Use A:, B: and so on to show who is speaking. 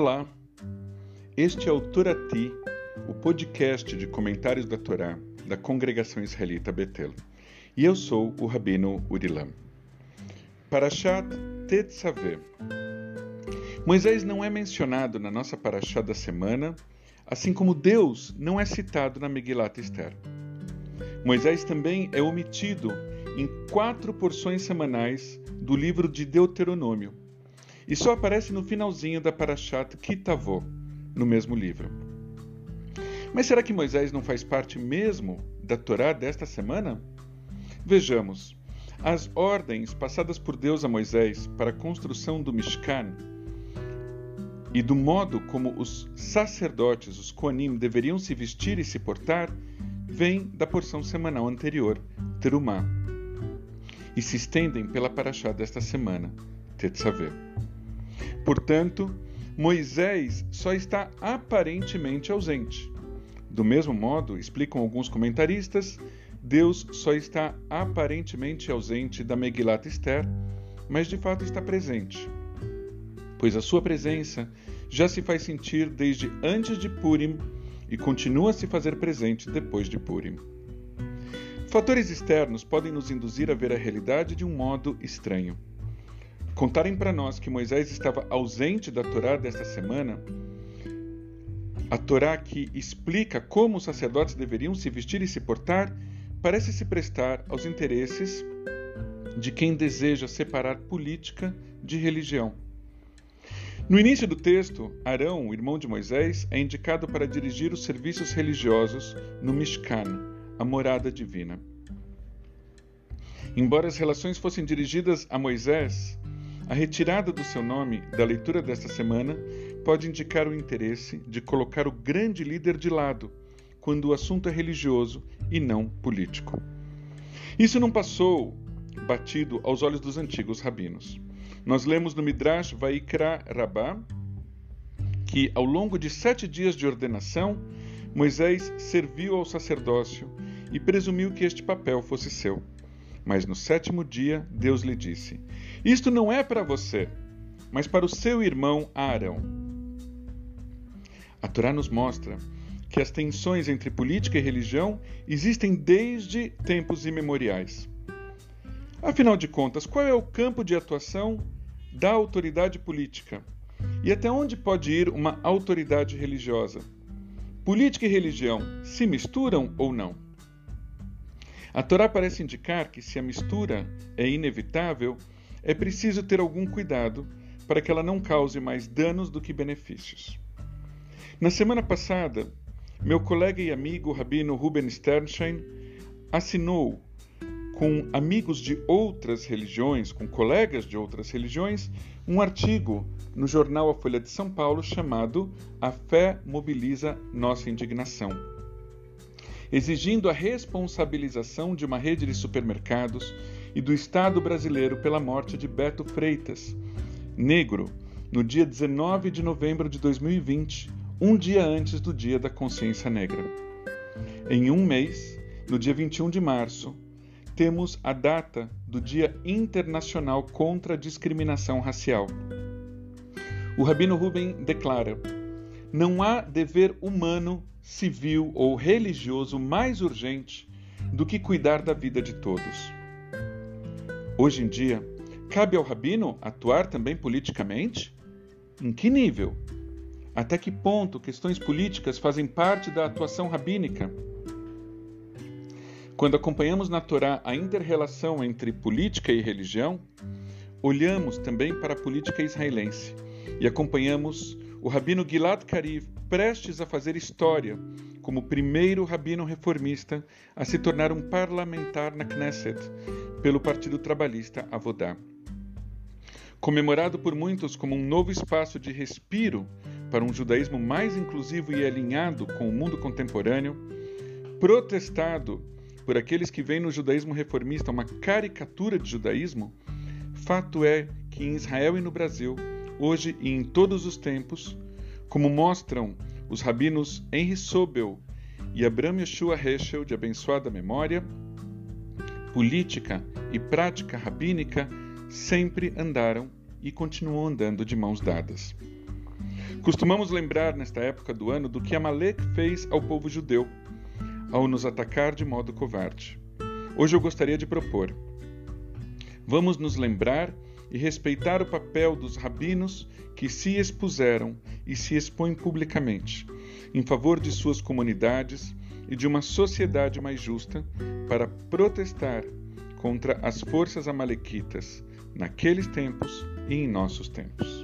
A: Olá, este é o Torati, o podcast de comentários da Torá da Congregação Israelita Betel. E eu sou o Rabino Urilam. Parashat Tetzaveh. Moisés não é mencionado na nossa Parashat da semana, assim como Deus não é citado na Megilat Esther. Moisés também é omitido em quatro porções semanais do livro de Deuteronômio e só aparece no finalzinho da Parashat Kitavó, no mesmo livro. Mas será que Moisés não faz parte mesmo da Torá desta semana? Vejamos. As ordens passadas por Deus a Moisés para a construção do Mishkan e do modo como os sacerdotes, os Koanim, deveriam se vestir e se portar, vêm da porção semanal anterior, Terumá, e se estendem pela paraxá desta semana, Tetzaveh. Portanto, Moisés só está aparentemente ausente. Do mesmo modo, explicam alguns comentaristas, Deus só está aparentemente ausente da Megilat Esther, mas de fato está presente, pois a sua presença já se faz sentir desde antes de Purim e continua a se fazer presente depois de Purim. Fatores externos podem nos induzir a ver a realidade de um modo estranho. Contarem para nós que Moisés estava ausente da Torá desta semana, a Torá que explica como os sacerdotes deveriam se vestir e se portar, parece se prestar aos interesses de quem deseja separar política de religião. No início do texto, Arão, irmão de Moisés, é indicado para dirigir os serviços religiosos no Mishkan, a morada divina. Embora as relações fossem dirigidas a Moisés, a retirada do seu nome da leitura desta semana pode indicar o interesse de colocar o grande líder de lado quando o assunto é religioso e não político. Isso não passou batido aos olhos dos antigos rabinos. Nós lemos no Midrash Vaikra Rabá que, ao longo de sete dias de ordenação, Moisés serviu ao sacerdócio e presumiu que este papel fosse seu. Mas no sétimo dia, Deus lhe disse: Isto não é para você, mas para o seu irmão Arão. A Torá nos mostra que as tensões entre política e religião existem desde tempos imemoriais. Afinal de contas, qual é o campo de atuação da autoridade política? E até onde pode ir uma autoridade religiosa? Política e religião se misturam ou não? A Torá parece indicar que, se a mistura é inevitável, é preciso ter algum cuidado para que ela não cause mais danos do que benefícios. Na semana passada, meu colega e amigo Rabino Ruben Sternstein assinou com amigos de outras religiões, com colegas de outras religiões, um artigo no jornal A Folha de São Paulo chamado A Fé Mobiliza Nossa Indignação, exigindo a responsabilização de uma rede de supermercados e do Estado brasileiro pela morte de Beto Freitas, negro, no dia 19 de novembro de 2020, um dia antes do Dia da Consciência Negra. Em um mês, no dia 21 de março, temos a data do Dia Internacional contra a Discriminação Racial. O Rabino Rubem declara: não há dever humano, civil ou religioso mais urgente do que cuidar da vida de todos. Hoje em dia, cabe ao rabino atuar também politicamente? Em que nível? Até que ponto questões políticas fazem parte da atuação rabínica? Quando acompanhamos na Torá a interrelação entre política e religião, olhamos também para a política israelense e acompanhamos o rabino Gilad Kariv prestes a fazer história como o primeiro rabino reformista a se tornar um parlamentar na Knesset pelo Partido Trabalhista Avodá. Comemorado por muitos como um novo espaço de respiro para um judaísmo mais inclusivo e alinhado com o mundo contemporâneo, protestado por aqueles que veem no judaísmo reformista uma caricatura de judaísmo, fato é que em Israel e no Brasil, hoje e em todos os tempos, como mostram os rabinos Henry Sobel e Abraham Yeshua Heschel, de abençoada memória, política e prática rabínica sempre andaram e continuam andando de mãos dadas. Costumamos lembrar nesta época do ano do que Amalek fez ao povo judeu ao nos atacar de modo covarde. Hoje eu gostaria de propor: vamos nos lembrar e respeitar o papel dos rabinos que se expuseram e se expõem publicamente em favor de suas comunidades e de uma sociedade mais justa para protestar contra as forças amalequitas naqueles tempos e em nossos tempos.